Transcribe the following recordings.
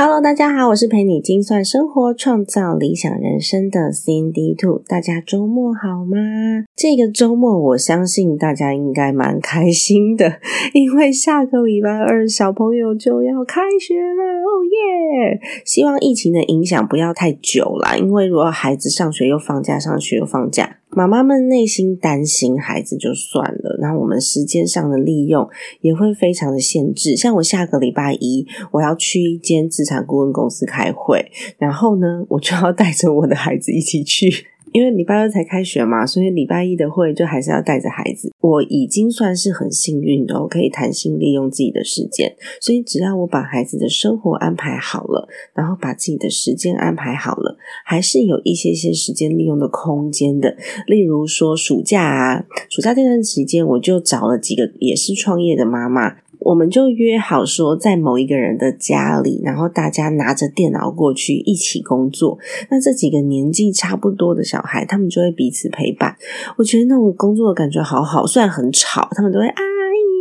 Hello，大家好，我是陪你精算生活、创造理想人生的 Cindy Two。大家周末好吗？这个周末我相信大家应该蛮开心的，因为下个礼拜二小朋友就要开学了，哦耶！希望疫情的影响不要太久啦，因为如果孩子上学又放假，上学又放假。妈妈们内心担心孩子就算了，那我们时间上的利用也会非常的限制。像我下个礼拜一我要去一间资产顾问公司开会，然后呢，我就要带着我的孩子一起去。因为礼拜二才开学嘛，所以礼拜一的会就还是要带着孩子。我已经算是很幸运的，我可以弹性利用自己的时间。所以只要我把孩子的生活安排好了，然后把自己的时间安排好了，还是有一些些时间利用的空间的。例如说暑假啊，暑假这段时间，我就找了几个也是创业的妈妈。我们就约好说，在某一个人的家里，然后大家拿着电脑过去一起工作。那这几个年纪差不多的小孩，他们就会彼此陪伴。我觉得那种工作的感觉好好，虽然很吵，他们都会啊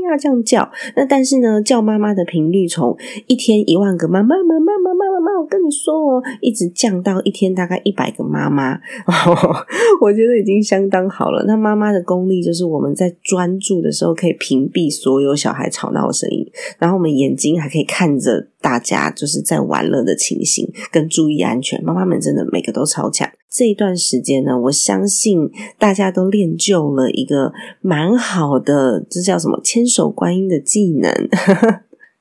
那这样叫。那但是呢，叫妈妈的频率从一天一万个妈妈妈妈妈妈妈妈，我跟你说哦，一直降到一天大概一百个妈妈。我觉得已经相当好了。那妈妈的功力就是我们在专注的时候可以屏蔽所有小孩吵闹的。声音，然后我们眼睛还可以看着大家就是在玩乐的情形，跟注意安全。妈妈们真的每个都超强。这一段时间呢，我相信大家都练就了一个蛮好的，这叫什么千手观音的技能。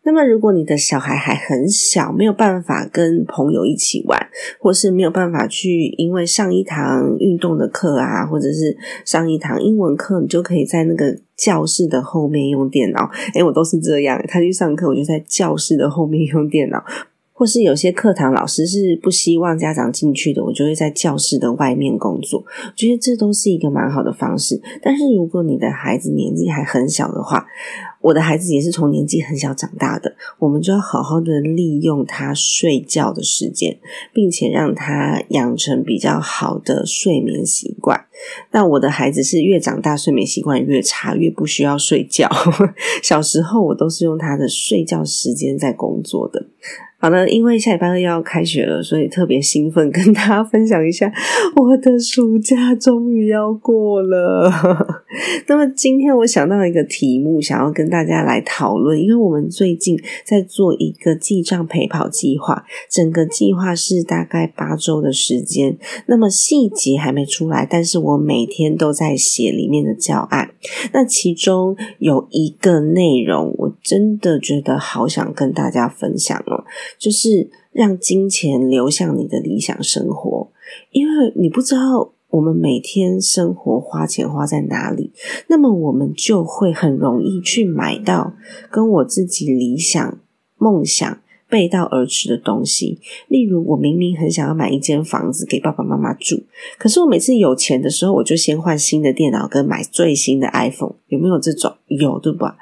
那么，如果你的小孩还很小，没有办法跟朋友一起玩，或是没有办法去，因为上一堂运动的课啊，或者是上一堂英文课，你就可以在那个教室的后面用电脑。诶我都是这样，他去上课，我就在教室的后面用电脑。或是有些课堂老师是不希望家长进去的，我就会在教室的外面工作。我觉得这都是一个蛮好的方式。但是如果你的孩子年纪还很小的话，我的孩子也是从年纪很小长大的，我们就要好好的利用他睡觉的时间，并且让他养成比较好的睡眠习惯。但我的孩子是越长大睡眠习惯越差，越不需要睡觉。小时候我都是用他的睡觉时间在工作的。好的，因为下礼拜二要开学了，所以特别兴奋，跟大家分享一下我的暑假终于要过了。那么今天我想到一个题目，想要跟大家来讨论，因为我们最近在做一个记账陪跑计划，整个计划是大概八周的时间，那么细节还没出来，但是我每天都在写里面的教案。那其中有一个内容，我真的觉得好想跟大家分享哦。就是让金钱流向你的理想生活，因为你不知道我们每天生活花钱花在哪里，那么我们就会很容易去买到跟我自己理想梦想。背道而驰的东西，例如我明明很想要买一间房子给爸爸妈妈住，可是我每次有钱的时候，我就先换新的电脑跟买最新的 iPhone，有没有这种？有对吧？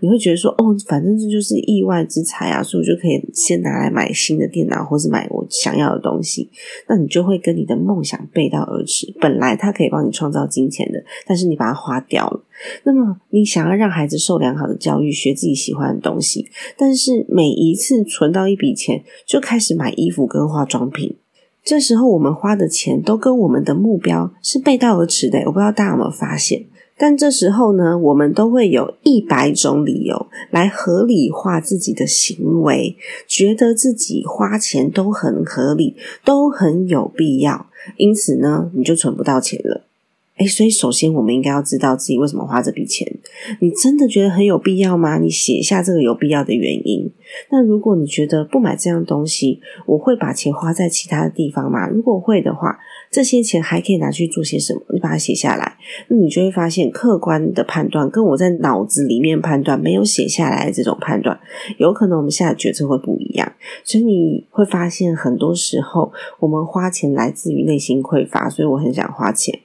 你会觉得说，哦，反正这就是意外之财啊，所以我就可以先拿来买新的电脑，或是买我想要的东西。那你就会跟你的梦想背道而驰。本来它可以帮你创造金钱的，但是你把它花掉了。那么你想要让孩子受良好的教育，学自己喜欢的东西，但是每一次存到一笔钱，就开始买衣服跟化妆品。这时候我们花的钱都跟我们的目标是背道而驰的。我不知道大家有没有发现？但这时候呢，我们都会有一百种理由来合理化自己的行为，觉得自己花钱都很合理，都很有必要，因此呢，你就存不到钱了。哎，所以首先我们应该要知道自己为什么花这笔钱。你真的觉得很有必要吗？你写下这个有必要的原因。那如果你觉得不买这样东西，我会把钱花在其他的地方吗？如果会的话，这些钱还可以拿去做些什么？你把它写下来，那你就会发现客观的判断跟我在脑子里面判断没有写下来的这种判断，有可能我们下的决策会不一样。所以你会发现，很多时候我们花钱来自于内心匮乏，所以我很想花钱。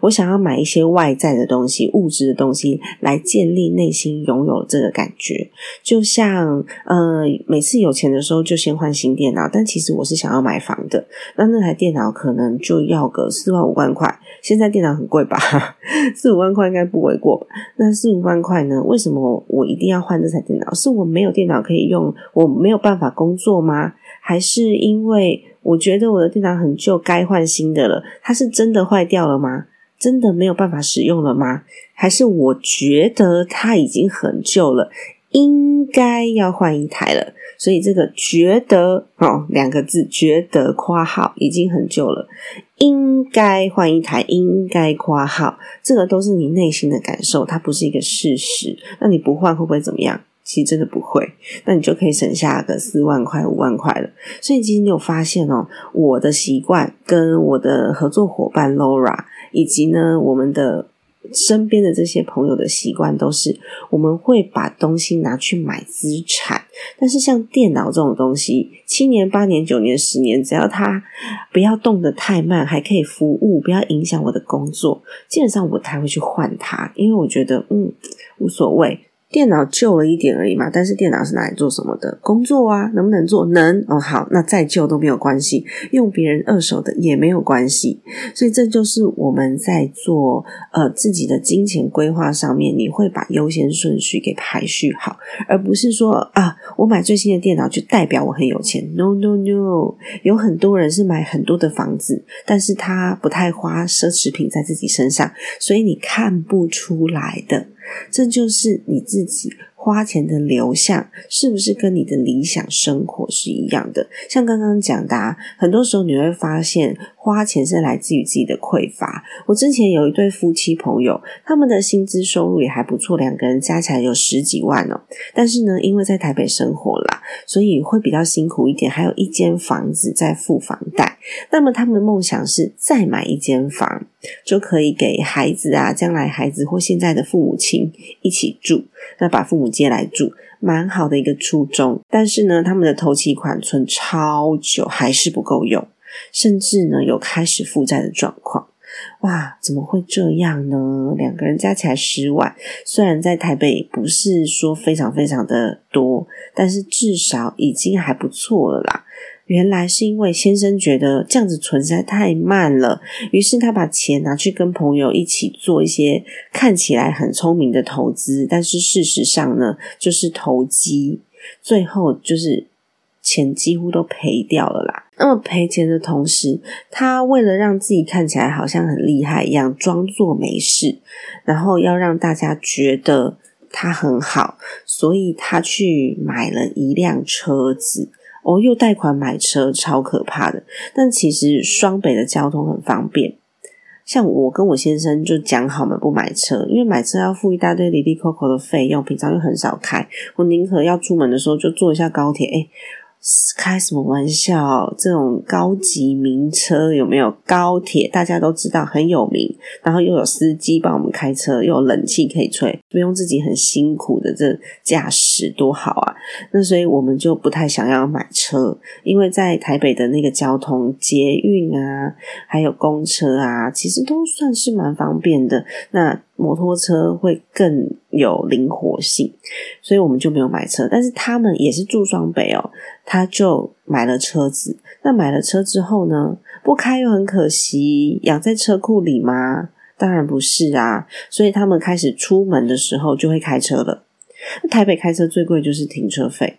我想要买一些外在的东西、物质的东西来建立内心拥有这个感觉，就像呃，每次有钱的时候就先换新电脑，但其实我是想要买房的，那那台电脑可能就要个四万五万块。现在电脑很贵吧？四五万块应该不为过吧？那四五万块呢？为什么我一定要换这台电脑？是我没有电脑可以用，我没有办法工作吗？还是因为我觉得我的电脑很旧，该换新的了？它是真的坏掉了吗？真的没有办法使用了吗？还是我觉得它已经很旧了，应该要换一台了？所以这个“觉得”哦，两个字“觉得”括号已经很旧了，应该换一台，应该括号，这个都是你内心的感受，它不是一个事实。那你不换会不会怎么样？其实真的不会，那你就可以省下个四万块、五万块了。所以其实你有发现哦，我的习惯跟我的合作伙伴 Laura。以及呢，我们的身边的这些朋友的习惯都是，我们会把东西拿去买资产。但是像电脑这种东西，七年、八年、九年、十年，只要它不要动的太慢，还可以服务，不要影响我的工作，基本上我才会去换它，因为我觉得嗯无所谓。电脑旧了一点而已嘛，但是电脑是拿来做什么的？工作啊，能不能做？能哦，好，那再旧都没有关系，用别人二手的也没有关系。所以这就是我们在做呃自己的金钱规划上面，你会把优先顺序给排序好，而不是说啊，我买最新的电脑就代表我很有钱。No No No，有很多人是买很多的房子，但是他不太花奢侈品在自己身上，所以你看不出来的。这就是你自己。花钱的流向是不是跟你的理想生活是一样的？像刚刚讲的，啊很多时候你会发现花钱是来自于自己的匮乏。我之前有一对夫妻朋友，他们的薪资收入也还不错，两个人加起来有十几万哦。但是呢，因为在台北生活啦，所以会比较辛苦一点，还有一间房子在付房贷。那么他们的梦想是再买一间房，就可以给孩子啊，将来孩子或现在的父母亲一起住。那把父母接来住，蛮好的一个初衷。但是呢，他们的头期款存超久，还是不够用，甚至呢有开始负债的状况。哇，怎么会这样呢？两个人加起来十万，虽然在台北不是说非常非常的多，但是至少已经还不错了啦。原来是因为先生觉得这样子存在太慢了，于是他把钱拿去跟朋友一起做一些看起来很聪明的投资，但是事实上呢，就是投机，最后就是钱几乎都赔掉了啦。那么赔钱的同时，他为了让自己看起来好像很厉害一样，装作没事，然后要让大家觉得他很好，所以他去买了一辆车子。哦，又贷款买车，超可怕的。但其实双北的交通很方便，像我跟我先生就讲好了不买车，因为买车要付一大堆离离扣扣的费用，平常又很少开，我宁可要出门的时候就坐一下高铁。哎。开什么玩笑？这种高级名车有没有高铁？大家都知道很有名，然后又有司机帮我们开车，又有冷气可以吹，不用自己很辛苦的这驾驶，多好啊！那所以我们就不太想要买车，因为在台北的那个交通，捷运啊，还有公车啊，其实都算是蛮方便的。那摩托车会更有灵活性，所以我们就没有买车。但是他们也是住双北哦，他就买了车子。那买了车之后呢，不开又很可惜，养在车库里吗？当然不是啊。所以他们开始出门的时候就会开车了。台北开车最贵就是停车费。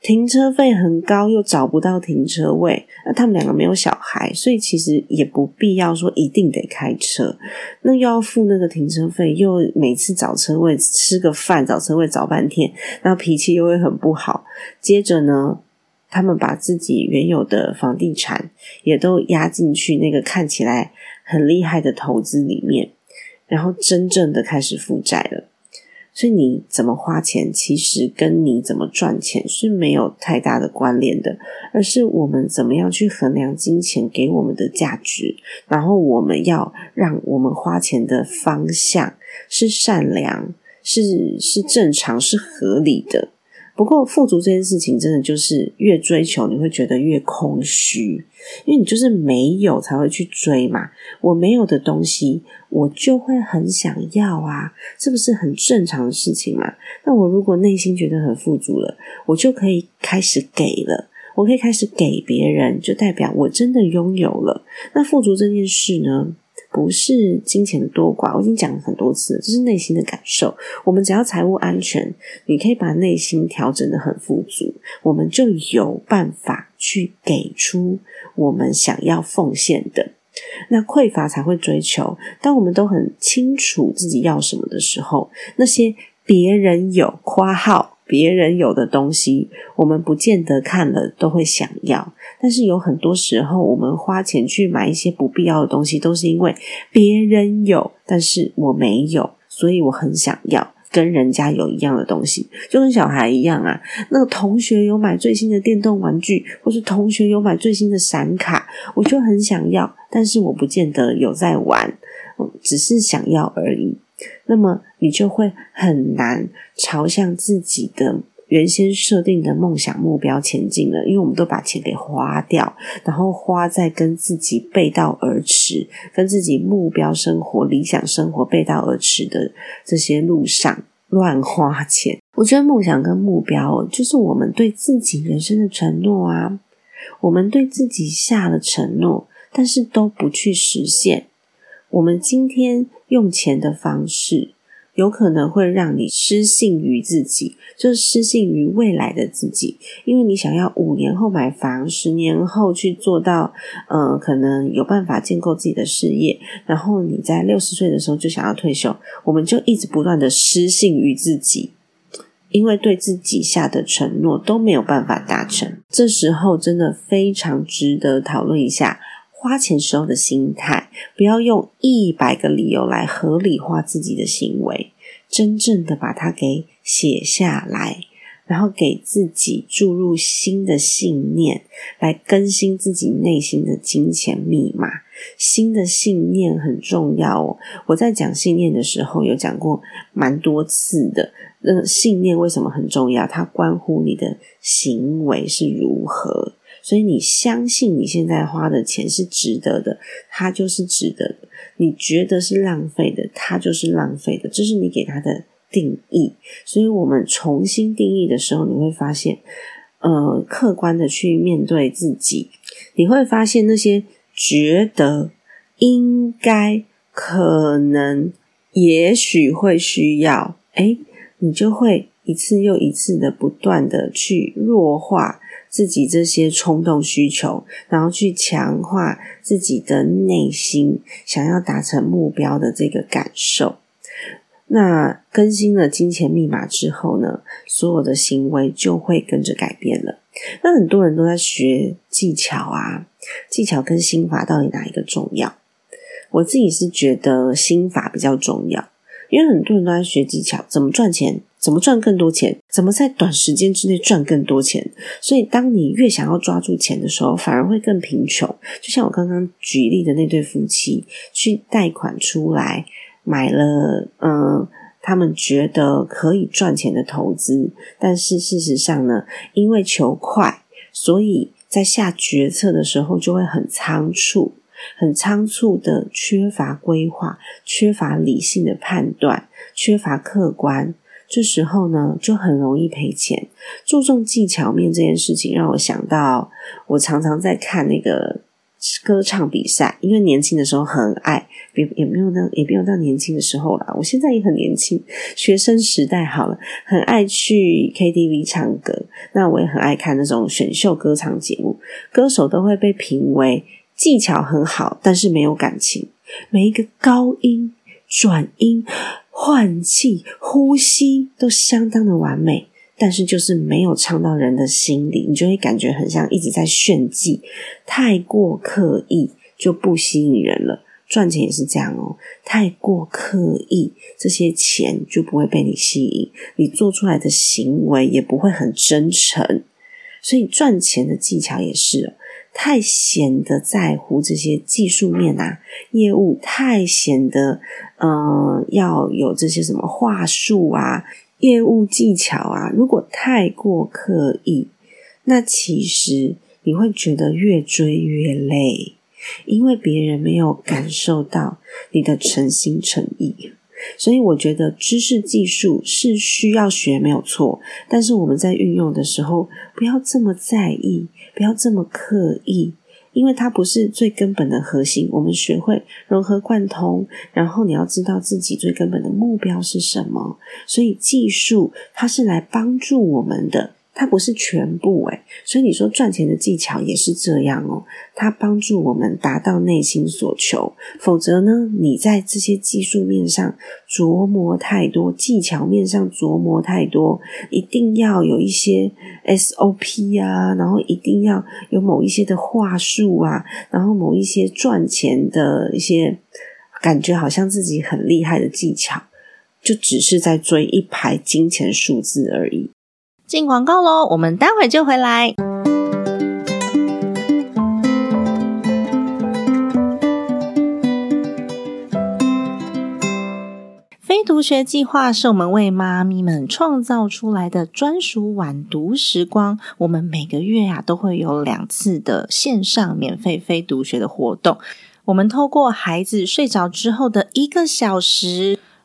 停车费很高，又找不到停车位。那他们两个没有小孩，所以其实也不必要说一定得开车。那又要付那个停车费，又每次找车位吃个饭找车位找半天，然后脾气又会很不好。接着呢，他们把自己原有的房地产也都压进去那个看起来很厉害的投资里面，然后真正的开始负债了。所以你怎么花钱，其实跟你怎么赚钱是没有太大的关联的，而是我们怎么样去衡量金钱给我们的价值，然后我们要让我们花钱的方向是善良，是是正常，是合理的。不过富足这件事情，真的就是越追求，你会觉得越空虚，因为你就是没有才会去追嘛。我没有的东西，我就会很想要啊，这不是很正常的事情嘛？那我如果内心觉得很富足了，我就可以开始给了，我可以开始给别人，就代表我真的拥有了。那富足这件事呢？不是金钱的多寡，我已经讲了很多次，这是内心的感受。我们只要财务安全，你可以把内心调整的很富足，我们就有办法去给出我们想要奉献的。那匮乏才会追求。当我们都很清楚自己要什么的时候，那些别人有夸号。别人有的东西，我们不见得看了都会想要。但是有很多时候，我们花钱去买一些不必要的东西，都是因为别人有，但是我没有，所以我很想要跟人家有一样的东西，就跟小孩一样啊。那个同学有买最新的电动玩具，或是同学有买最新的闪卡，我就很想要，但是我不见得有在玩，只是想要而已。那么你就会很难朝向自己的原先设定的梦想目标前进了，因为我们都把钱给花掉，然后花在跟自己背道而驰、跟自己目标生活、理想生活背道而驰的这些路上乱花钱。我觉得梦想跟目标就是我们对自己人生的承诺啊，我们对自己下了承诺，但是都不去实现。我们今天。用钱的方式有可能会让你失信于自己，就是失信于未来的自己，因为你想要五年后买房，十年后去做到，呃，可能有办法建构自己的事业，然后你在六十岁的时候就想要退休，我们就一直不断的失信于自己，因为对自己下的承诺都没有办法达成，这时候真的非常值得讨论一下。花钱时候的心态，不要用一百个理由来合理化自己的行为，真正的把它给写下来，然后给自己注入新的信念，来更新自己内心的金钱密码。新的信念很重要哦。我在讲信念的时候，有讲过蛮多次的。那信念为什么很重要？它关乎你的行为是如何。所以你相信你现在花的钱是值得的，它就是值得的；你觉得是浪费的，它就是浪费的。这是你给它的定义。所以我们重新定义的时候，你会发现，呃，客观的去面对自己，你会发现那些觉得应该、可能、也许会需要，哎，你就会一次又一次的不断的去弱化。自己这些冲动需求，然后去强化自己的内心想要达成目标的这个感受。那更新了金钱密码之后呢，所有的行为就会跟着改变了。那很多人都在学技巧啊，技巧跟心法到底哪一个重要？我自己是觉得心法比较重要，因为很多人都在学技巧，怎么赚钱。怎么赚更多钱？怎么在短时间之内赚更多钱？所以，当你越想要抓住钱的时候，反而会更贫穷。就像我刚刚举例的那对夫妻，去贷款出来买了，嗯，他们觉得可以赚钱的投资，但是事实上呢，因为求快，所以在下决策的时候就会很仓促，很仓促的缺乏规划，缺乏理性的判断，缺乏客观。这时候呢，就很容易赔钱。注重技巧面这件事情，让我想到我常常在看那个歌唱比赛，因为年轻的时候很爱，也也没有到也没有到年轻的时候啦。我现在也很年轻，学生时代好了，很爱去 KTV 唱歌。那我也很爱看那种选秀歌唱节目，歌手都会被评为技巧很好，但是没有感情，每一个高音、转音。换气、呼吸都相当的完美，但是就是没有唱到人的心里，你就会感觉很像一直在炫技，太过刻意就不吸引人了。赚钱也是这样哦，太过刻意，这些钱就不会被你吸引，你做出来的行为也不会很真诚。所以赚钱的技巧也是，太显得在乎这些技术面啊，业务太显得，嗯，要有这些什么话术啊，业务技巧啊，如果太过刻意，那其实你会觉得越追越累。因为别人没有感受到你的诚心诚意，所以我觉得知识技术是需要学没有错，但是我们在运用的时候不要这么在意，不要这么刻意，因为它不是最根本的核心。我们学会融合贯通，然后你要知道自己最根本的目标是什么，所以技术它是来帮助我们的。它不是全部诶，所以你说赚钱的技巧也是这样哦。它帮助我们达到内心所求，否则呢，你在这些技术面上琢磨太多，技巧面上琢磨太多，一定要有一些 SOP 啊，然后一定要有某一些的话术啊，然后某一些赚钱的一些感觉，好像自己很厉害的技巧，就只是在追一排金钱数字而已。进广告喽，我们待会就回来。非读学计划是我们为妈咪们创造出来的专属晚读时光。我们每个月啊都会有两次的线上免费非读学的活动。我们透过孩子睡着之后的一个小时。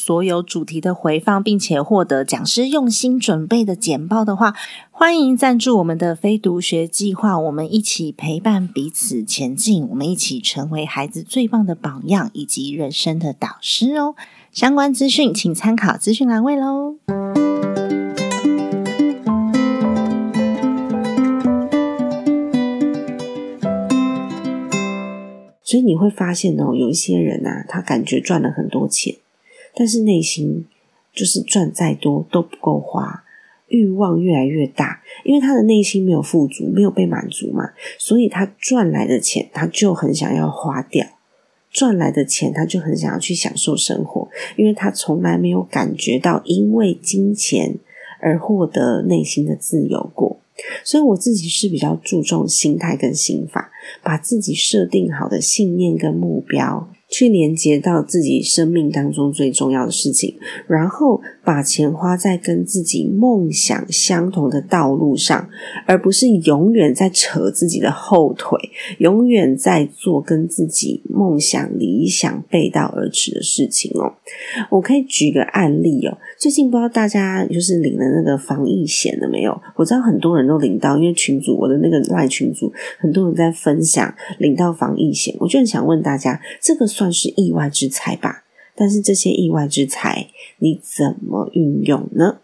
所有主题的回放，并且获得讲师用心准备的简报的话，欢迎赞助我们的非读学计划，我们一起陪伴彼此前进，我们一起成为孩子最棒的榜样以及人生的导师哦。相关资讯请参考资讯栏位喽。所以你会发现哦，有一些人啊，他感觉赚了很多钱，但是内心就是赚再多都不够花。欲望越来越大，因为他的内心没有富足，没有被满足嘛，所以他赚来的钱他就很想要花掉，赚来的钱他就很想要去享受生活，因为他从来没有感觉到因为金钱而获得内心的自由过，所以我自己是比较注重心态跟心法，把自己设定好的信念跟目标。去连接到自己生命当中最重要的事情，然后把钱花在跟自己梦想相同的道路上，而不是永远在扯自己的后腿，永远在做跟自己梦想理想背道而驰的事情哦。我可以举个案例哦，最近不知道大家就是领了那个防疫险了没有？我知道很多人都领到，因为群主我的那个赖群主很多人在分享领到防疫险，我就很想问大家这个。算是意外之财吧，但是这些意外之财你怎么运用呢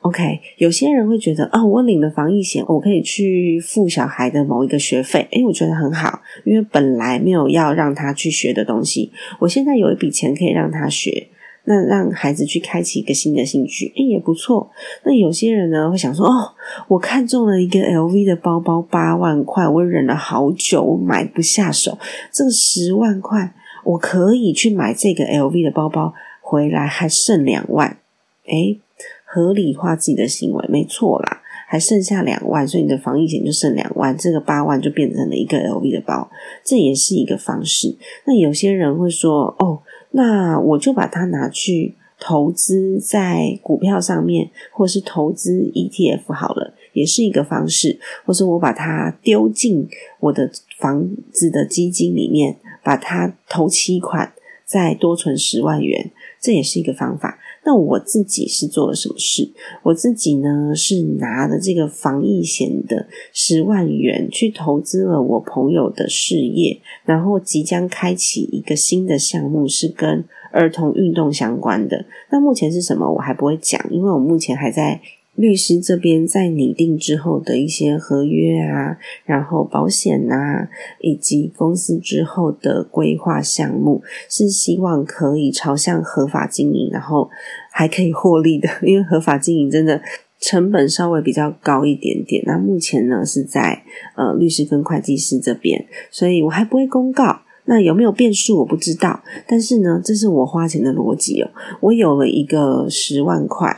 ？OK，有些人会觉得啊，我领了防疫险，我可以去付小孩的某一个学费，诶，我觉得很好，因为本来没有要让他去学的东西，我现在有一笔钱可以让他学，那让孩子去开启一个新的兴趣，诶，也不错。那有些人呢会想说，哦，我看中了一个 LV 的包包，八万块，我忍了好久，我买不下手，这个十万块。我可以去买这个 LV 的包包回来，还剩两万，诶，合理化自己的行为没错啦。还剩下两万，所以你的防疫险就剩两万，这个八万就变成了一个 LV 的包，这也是一个方式。那有些人会说，哦，那我就把它拿去投资在股票上面，或是投资 ETF 好了，也是一个方式。或是我把它丢进我的房子的基金里面，把它投期款，再多存十万元，这也是一个方法。那我自己是做了什么事？我自己呢是拿了这个防疫险的十万元去投资了我朋友的事业，然后即将开启一个新的项目，是跟儿童运动相关的。那目前是什么？我还不会讲，因为我目前还在。律师这边在拟定之后的一些合约啊，然后保险啊，以及公司之后的规划项目，是希望可以朝向合法经营，然后还可以获利的。因为合法经营真的成本稍微比较高一点点。那目前呢是在呃律师跟会计师这边，所以我还不会公告。那有没有变数我不知道，但是呢，这是我花钱的逻辑哦。我有了一个十万块，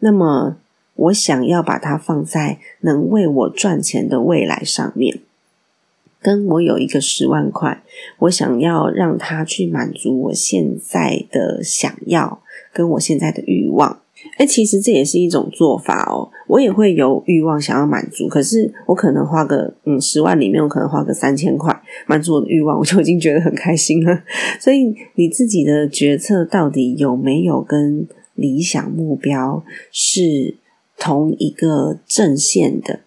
那么。我想要把它放在能为我赚钱的未来上面，跟我有一个十万块，我想要让它去满足我现在的想要，跟我现在的欲望。哎，其实这也是一种做法哦。我也会有欲望想要满足，可是我可能花个嗯十万里面，我可能花个三千块满足我的欲望，我就已经觉得很开心了。所以你自己的决策到底有没有跟理想目标是？同一个阵线的，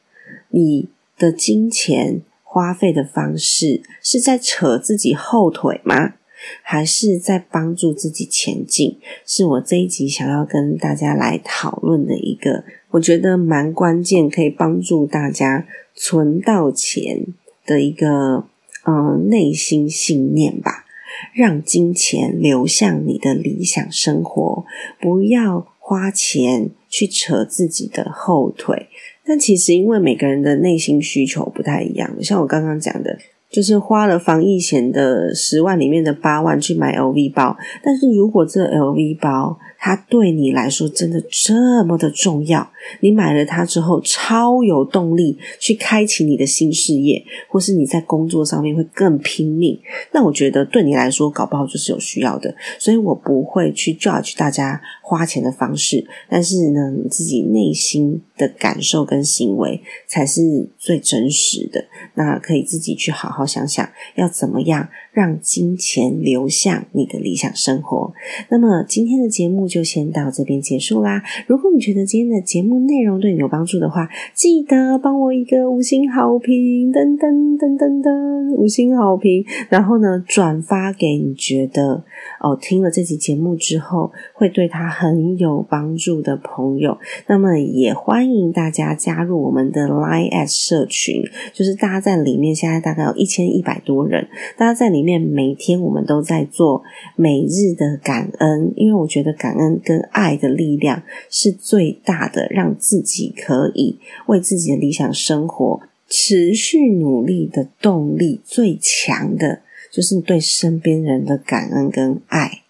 你的金钱花费的方式是在扯自己后腿吗？还是在帮助自己前进？是我这一集想要跟大家来讨论的一个，我觉得蛮关键，可以帮助大家存到钱的一个嗯内心信念吧。让金钱流向你的理想生活，不要花钱。去扯自己的后腿，但其实因为每个人的内心需求不太一样，像我刚刚讲的。就是花了防疫险的十万里面的八万去买 LV 包，但是如果这 LV 包它对你来说真的这么的重要，你买了它之后超有动力去开启你的新事业，或是你在工作上面会更拼命，那我觉得对你来说搞不好就是有需要的，所以我不会去 judge 大家花钱的方式，但是呢，你自己内心的感受跟行为才是最真实的，那可以自己去好好。想想要怎么样让金钱流向你的理想生活。那么今天的节目就先到这边结束啦。如果你觉得今天的节目内容对你有帮助的话，记得帮我一个五星好评，噔噔噔噔噔，五星好评。然后呢，转发给你觉得哦听了这集节目之后会对他很有帮助的朋友。那么也欢迎大家加入我们的 Line at 社群，就是大家在里面现在大概有一。千一百多人，大家在里面每天我们都在做每日的感恩，因为我觉得感恩跟爱的力量是最大的，让自己可以为自己的理想生活持续努力的动力最强的，就是对身边人的感恩跟爱。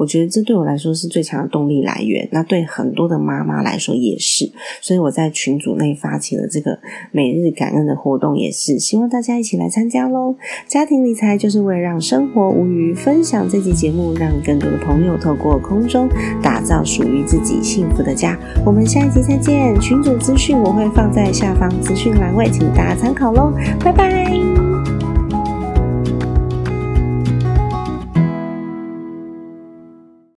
我觉得这对我来说是最强的动力来源，那对很多的妈妈来说也是，所以我在群组内发起了这个每日感恩的活动，也是希望大家一起来参加喽。家庭理财就是为了让生活无余，分享这期节目，让更多的朋友透过空中打造属于自己幸福的家。我们下一集再见，群组资讯我会放在下方资讯栏位，请大家参考喽，拜拜。